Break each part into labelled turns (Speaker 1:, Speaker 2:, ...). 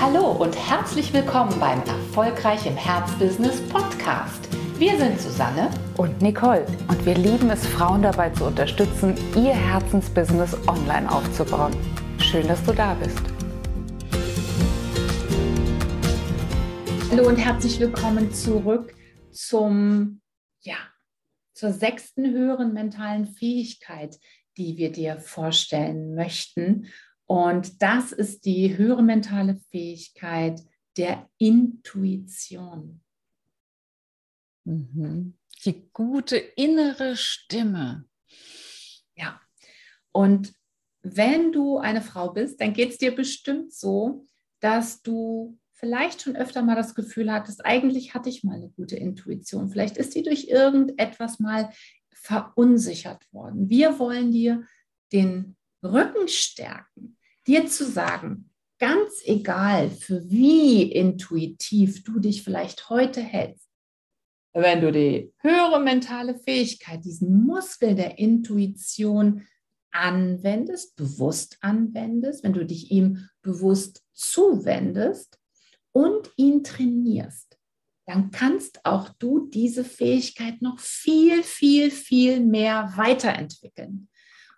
Speaker 1: Hallo und herzlich willkommen beim Erfolgreich im Herzbusiness Podcast. Wir sind Susanne
Speaker 2: und Nicole und wir lieben es, Frauen dabei zu unterstützen, ihr Herzensbusiness online aufzubauen. Schön, dass du da bist.
Speaker 1: Hallo und herzlich willkommen zurück zum, ja, zur sechsten höheren mentalen Fähigkeit, die wir dir vorstellen möchten. Und das ist die höhere mentale Fähigkeit der Intuition.
Speaker 2: Mhm. Die gute innere Stimme.
Speaker 1: Ja. Und wenn du eine Frau bist, dann geht es dir bestimmt so, dass du vielleicht schon öfter mal das Gefühl hattest, eigentlich hatte ich mal eine gute Intuition. Vielleicht ist die durch irgendetwas mal verunsichert worden. Wir wollen dir den Rücken stärken dir zu sagen, ganz egal, für wie intuitiv du dich vielleicht heute hältst, wenn du die höhere mentale Fähigkeit, diesen Muskel der Intuition anwendest, bewusst anwendest, wenn du dich ihm bewusst zuwendest und ihn trainierst, dann kannst auch du diese Fähigkeit noch viel, viel, viel mehr weiterentwickeln.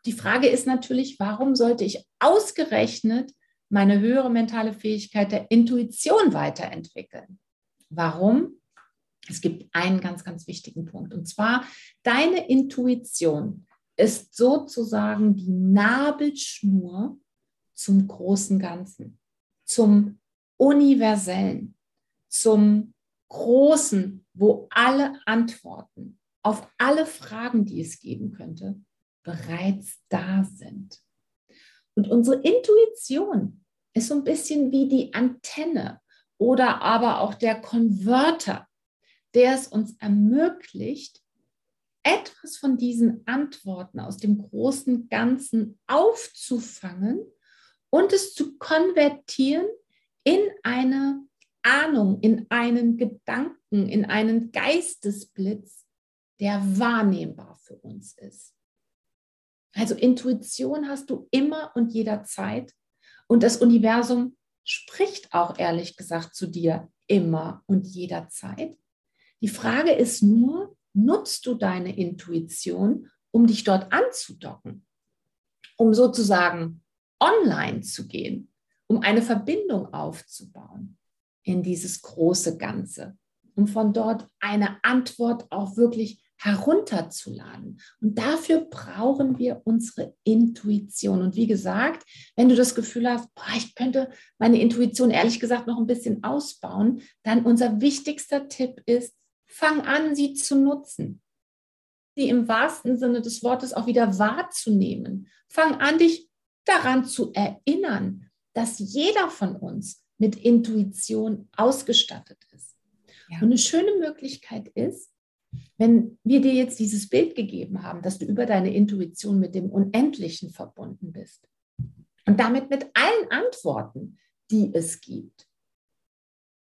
Speaker 1: Die Frage ist natürlich, warum sollte ich ausgerechnet meine höhere mentale Fähigkeit der Intuition weiterentwickeln? Warum? Es gibt einen ganz, ganz wichtigen Punkt. Und zwar, deine Intuition ist sozusagen die Nabelschnur zum großen Ganzen, zum universellen, zum großen, wo alle Antworten auf alle Fragen, die es geben könnte, bereits da sind. Und unsere Intuition ist so ein bisschen wie die Antenne oder aber auch der Konverter, der es uns ermöglicht, etwas von diesen Antworten aus dem großen Ganzen aufzufangen und es zu konvertieren in eine Ahnung, in einen Gedanken, in einen Geistesblitz, der wahrnehmbar für uns ist. Also Intuition hast du immer und jederzeit. Und das Universum spricht auch ehrlich gesagt zu dir immer und jederzeit. Die Frage ist nur, nutzt du deine Intuition, um dich dort anzudocken, um sozusagen online zu gehen, um eine Verbindung aufzubauen in dieses große Ganze, um von dort eine Antwort auch wirklich herunterzuladen. Und dafür brauchen wir unsere Intuition. Und wie gesagt, wenn du das Gefühl hast, boah, ich könnte meine Intuition ehrlich gesagt noch ein bisschen ausbauen, dann unser wichtigster Tipp ist, fang an, sie zu nutzen. Sie im wahrsten Sinne des Wortes auch wieder wahrzunehmen. Fang an, dich daran zu erinnern, dass jeder von uns mit Intuition ausgestattet ist. Ja. Und eine schöne Möglichkeit ist, wenn wir dir jetzt dieses Bild gegeben haben, dass du über deine Intuition mit dem Unendlichen verbunden bist und damit mit allen Antworten, die es gibt,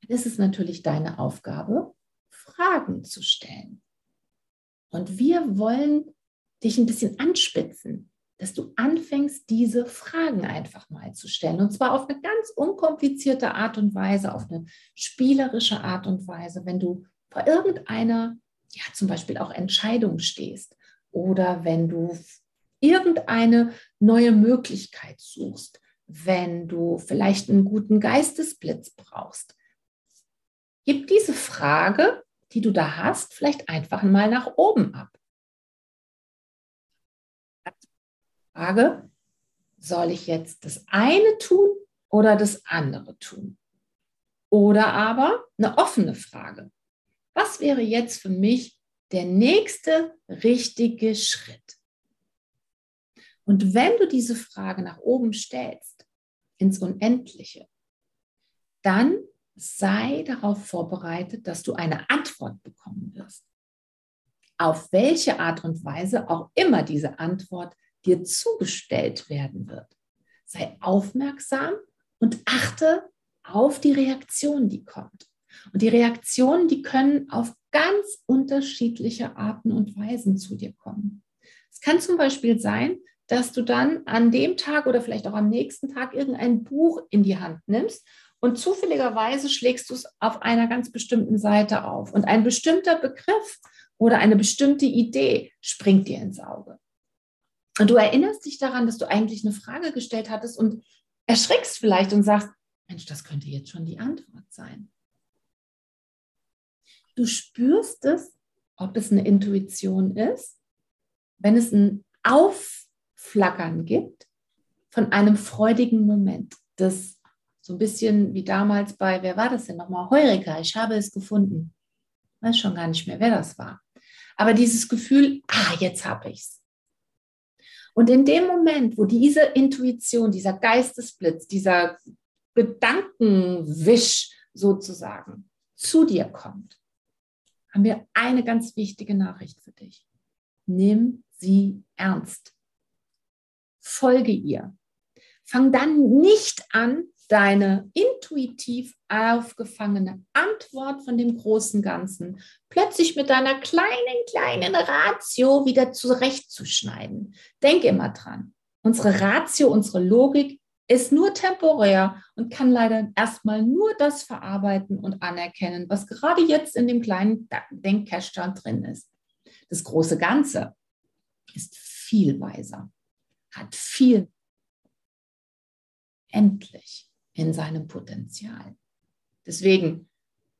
Speaker 1: dann ist es natürlich deine Aufgabe, Fragen zu stellen. Und wir wollen dich ein bisschen anspitzen, dass du anfängst, diese Fragen einfach mal zu stellen. Und zwar auf eine ganz unkomplizierte Art und Weise, auf eine spielerische Art und Weise, wenn du vor irgendeiner ja, zum Beispiel auch Entscheidung stehst oder wenn du irgendeine neue Möglichkeit suchst, wenn du vielleicht einen guten Geistesblitz brauchst. Gib diese Frage, die du da hast, vielleicht einfach mal nach oben ab. Frage, soll ich jetzt das eine tun oder das andere tun? Oder aber eine offene Frage was wäre jetzt für mich der nächste richtige Schritt? Und wenn du diese Frage nach oben stellst, ins Unendliche, dann sei darauf vorbereitet, dass du eine Antwort bekommen wirst. Auf welche Art und Weise auch immer diese Antwort dir zugestellt werden wird. Sei aufmerksam und achte auf die Reaktion, die kommt. Und die Reaktionen, die können auf ganz unterschiedliche Arten und Weisen zu dir kommen. Es kann zum Beispiel sein, dass du dann an dem Tag oder vielleicht auch am nächsten Tag irgendein Buch in die Hand nimmst und zufälligerweise schlägst du es auf einer ganz bestimmten Seite auf und ein bestimmter Begriff oder eine bestimmte Idee springt dir ins Auge. Und du erinnerst dich daran, dass du eigentlich eine Frage gestellt hattest und erschrickst vielleicht und sagst, Mensch, das könnte jetzt schon die Antwort sein. Du spürst es, ob es eine Intuition ist, wenn es ein Aufflackern gibt von einem freudigen Moment, das so ein bisschen wie damals bei, wer war das denn nochmal? Heureka, ich habe es gefunden. Ich weiß schon gar nicht mehr, wer das war. Aber dieses Gefühl, ah, jetzt habe ich es. Und in dem Moment, wo diese Intuition, dieser Geistesblitz, dieser Gedankenwisch sozusagen zu dir kommt, haben wir eine ganz wichtige Nachricht für dich. Nimm sie ernst. Folge ihr. Fang dann nicht an, deine intuitiv aufgefangene Antwort von dem großen Ganzen plötzlich mit deiner kleinen, kleinen Ratio wieder zurechtzuschneiden. Denk immer dran. Unsere Ratio, unsere Logik ist nur temporär und kann leider erstmal nur das verarbeiten und anerkennen, was gerade jetzt in dem kleinen Denkcache drin ist. Das große Ganze ist viel weiser, hat viel endlich in seinem Potenzial. Deswegen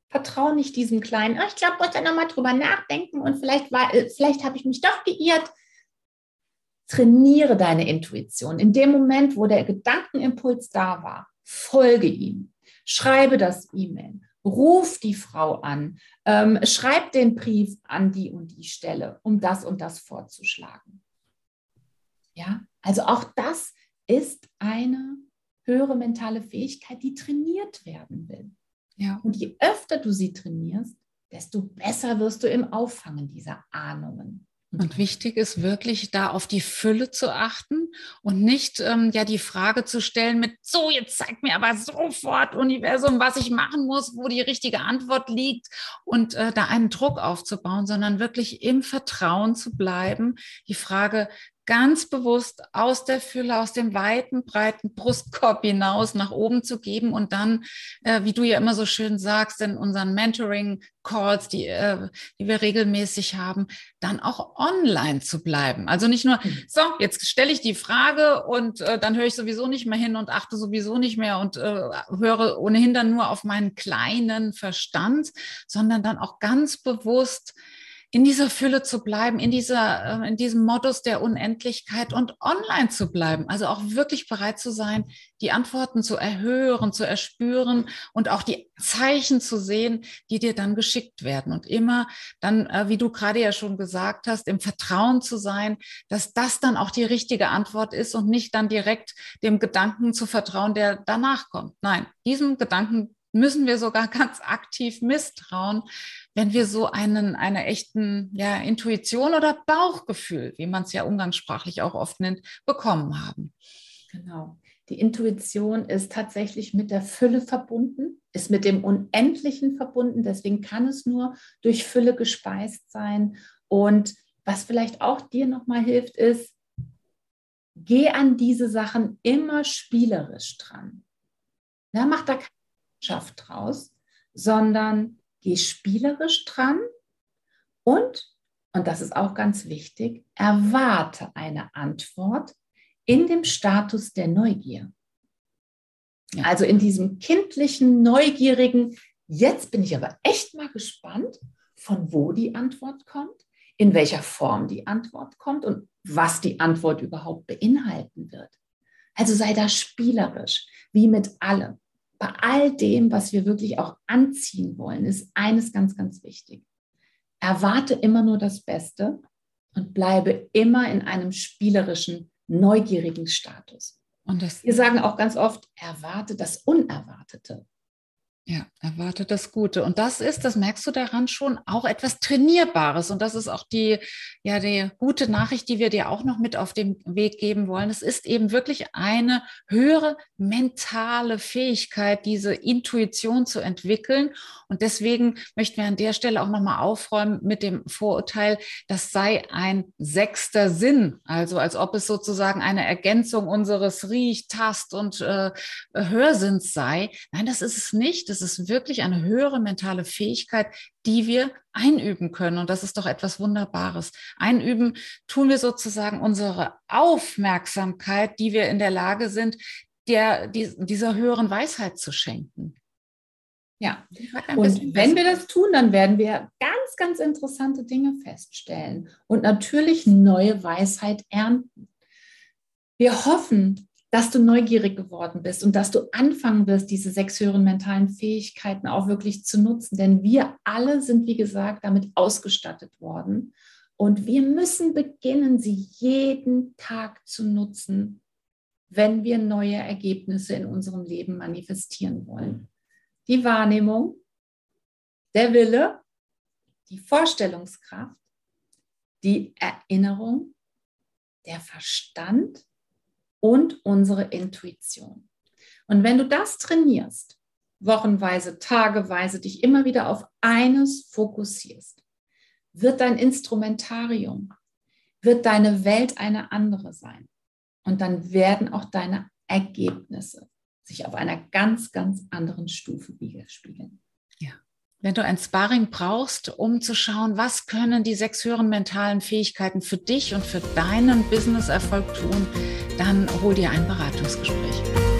Speaker 1: vertraue nicht diesem kleinen, oh, ich glaube, ich muss da nochmal drüber nachdenken und vielleicht, äh, vielleicht habe ich mich doch geirrt. Trainiere deine Intuition. In dem Moment, wo der Gedankenimpuls da war, folge ihm. Schreibe das E-Mail. Ruf die Frau an. Ähm, schreib den Brief an die und die Stelle, um das und das vorzuschlagen. Ja, also auch das ist eine höhere mentale Fähigkeit, die trainiert werden will. Ja. Und je öfter du sie trainierst, desto besser wirst du im Auffangen dieser Ahnungen.
Speaker 2: Und wichtig ist wirklich, da auf die Fülle zu achten und nicht ähm, ja die Frage zu stellen mit, so, jetzt zeig mir aber sofort, Universum, was ich machen muss, wo die richtige Antwort liegt und äh, da einen Druck aufzubauen, sondern wirklich im Vertrauen zu bleiben, die Frage ganz bewusst aus der Fülle, aus dem weiten, breiten Brustkorb hinaus nach oben zu geben und dann, äh, wie du ja immer so schön sagst, in unseren Mentoring-Calls, die, äh, die wir regelmäßig haben, dann auch online zu bleiben. Also nicht nur, mhm. so, jetzt stelle ich die Frage und äh, dann höre ich sowieso nicht mehr hin und achte sowieso nicht mehr und äh, höre ohnehin dann nur auf meinen kleinen Verstand, sondern dann auch ganz bewusst, in dieser Fülle zu bleiben, in dieser, äh, in diesem Modus der Unendlichkeit und online zu bleiben. Also auch wirklich bereit zu sein, die Antworten zu erhören, zu erspüren und auch die Zeichen zu sehen, die dir dann geschickt werden. Und immer dann, äh, wie du gerade ja schon gesagt hast, im Vertrauen zu sein, dass das dann auch die richtige Antwort ist und nicht dann direkt dem Gedanken zu vertrauen, der danach kommt. Nein, diesem Gedanken müssen wir sogar ganz aktiv misstrauen, wenn wir so einen, eine echten ja, Intuition oder Bauchgefühl, wie man es ja umgangssprachlich auch oft nennt, bekommen haben.
Speaker 1: Genau. Die Intuition ist tatsächlich mit der Fülle verbunden, ist mit dem Unendlichen verbunden. Deswegen kann es nur durch Fülle gespeist sein. Und was vielleicht auch dir nochmal hilft, ist, geh an diese Sachen immer spielerisch dran. Ja, mach da keine Wissenschaft draus, sondern geh spielerisch dran und, und das ist auch ganz wichtig, erwarte eine Antwort in dem Status der Neugier. Ja. Also in diesem kindlichen, neugierigen, jetzt bin ich aber echt mal gespannt, von wo die Antwort kommt, in welcher Form die Antwort kommt und was die Antwort überhaupt beinhalten wird. Also sei da spielerisch, wie mit allem bei all dem, was wir wirklich auch anziehen wollen, ist eines ganz, ganz wichtig. Erwarte immer nur das Beste und bleibe immer in einem spielerischen, neugierigen Status. Und das wir sagen auch ganz oft, erwarte das Unerwartete.
Speaker 2: Ja, erwarte das Gute. Und das ist, das merkst du daran schon, auch etwas Trainierbares. Und das ist auch die, ja, die gute Nachricht, die wir dir auch noch mit auf den Weg geben wollen. Es ist eben wirklich eine höhere mentale Fähigkeit, diese Intuition zu entwickeln. Und deswegen möchten wir an der Stelle auch nochmal aufräumen mit dem Vorurteil, das sei ein sechster Sinn. Also als ob es sozusagen eine Ergänzung unseres Riech-, Tast- und äh, Hörsinns sei. Nein, das ist es nicht das ist wirklich eine höhere mentale Fähigkeit, die wir einüben können. Und das ist doch etwas Wunderbares. Einüben tun wir sozusagen unsere Aufmerksamkeit, die wir in der Lage sind, der, die, dieser höheren Weisheit zu schenken.
Speaker 1: Ja, und wenn wir das tun, dann werden wir ganz, ganz interessante Dinge feststellen und natürlich neue Weisheit ernten. Wir hoffen, dass du neugierig geworden bist und dass du anfangen wirst, diese sechs höheren mentalen Fähigkeiten auch wirklich zu nutzen. Denn wir alle sind, wie gesagt, damit ausgestattet worden. Und wir müssen beginnen, sie jeden Tag zu nutzen, wenn wir neue Ergebnisse in unserem Leben manifestieren wollen. Die Wahrnehmung, der Wille, die Vorstellungskraft, die Erinnerung, der Verstand und unsere Intuition. Und wenn du das trainierst, wochenweise, tageweise, dich immer wieder auf eines fokussierst, wird dein Instrumentarium, wird deine Welt eine andere sein. Und dann werden auch deine Ergebnisse sich auf einer ganz, ganz anderen Stufe widerspiegeln.
Speaker 2: Ja. Wenn du ein Sparring brauchst, um zu schauen, was können die sechs höheren mentalen Fähigkeiten für dich und für deinen Business-Erfolg tun, dann hol dir ein Beratungsgespräch.